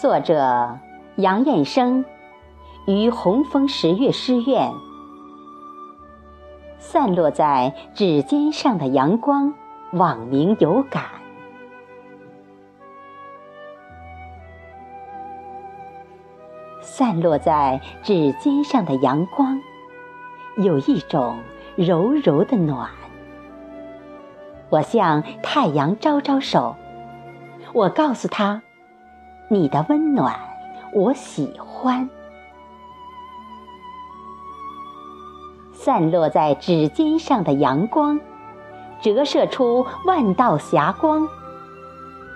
作者杨燕生，于红枫十月诗苑。散落在指尖上的阳光，网名有感。散落在指尖上的阳光，有一种柔柔的暖。我向太阳招招手，我告诉他。你的温暖，我喜欢。散落在指尖上的阳光，折射出万道霞光，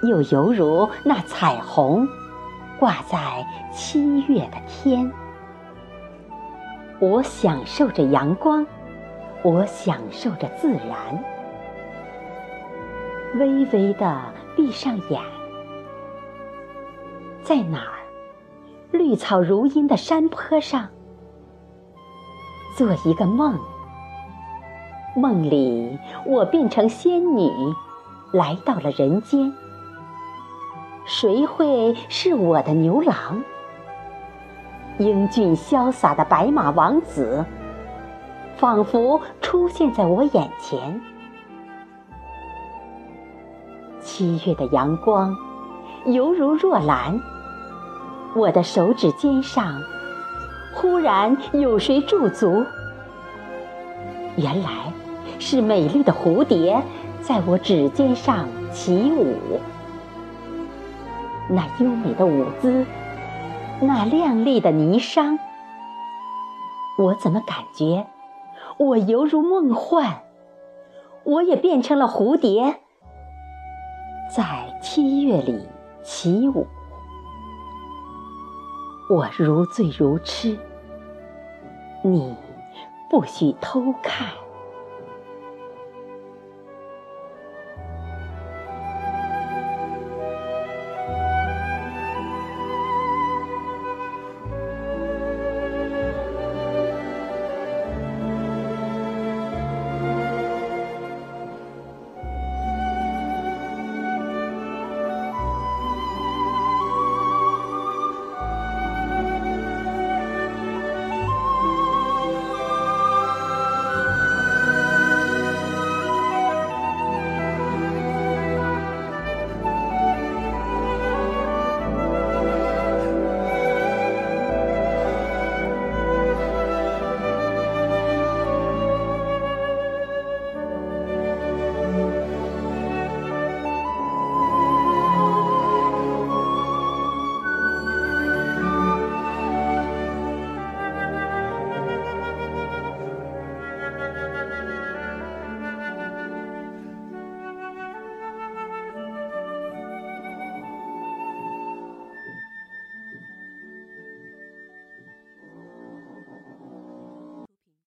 又犹如那彩虹，挂在七月的天。我享受着阳光，我享受着自然。微微的闭上眼。在哪儿？绿草如茵的山坡上，做一个梦。梦里，我变成仙女，来到了人间。谁会是我的牛郎？英俊潇洒的白马王子，仿佛出现在我眼前。七月的阳光，犹如若兰。我的手指尖上，忽然有谁驻足？原来是美丽的蝴蝶在我指尖上起舞。那优美的舞姿，那亮丽的霓裳，我怎么感觉我犹如梦幻？我也变成了蝴蝶，在七月里起舞。我如醉如痴，你不许偷看。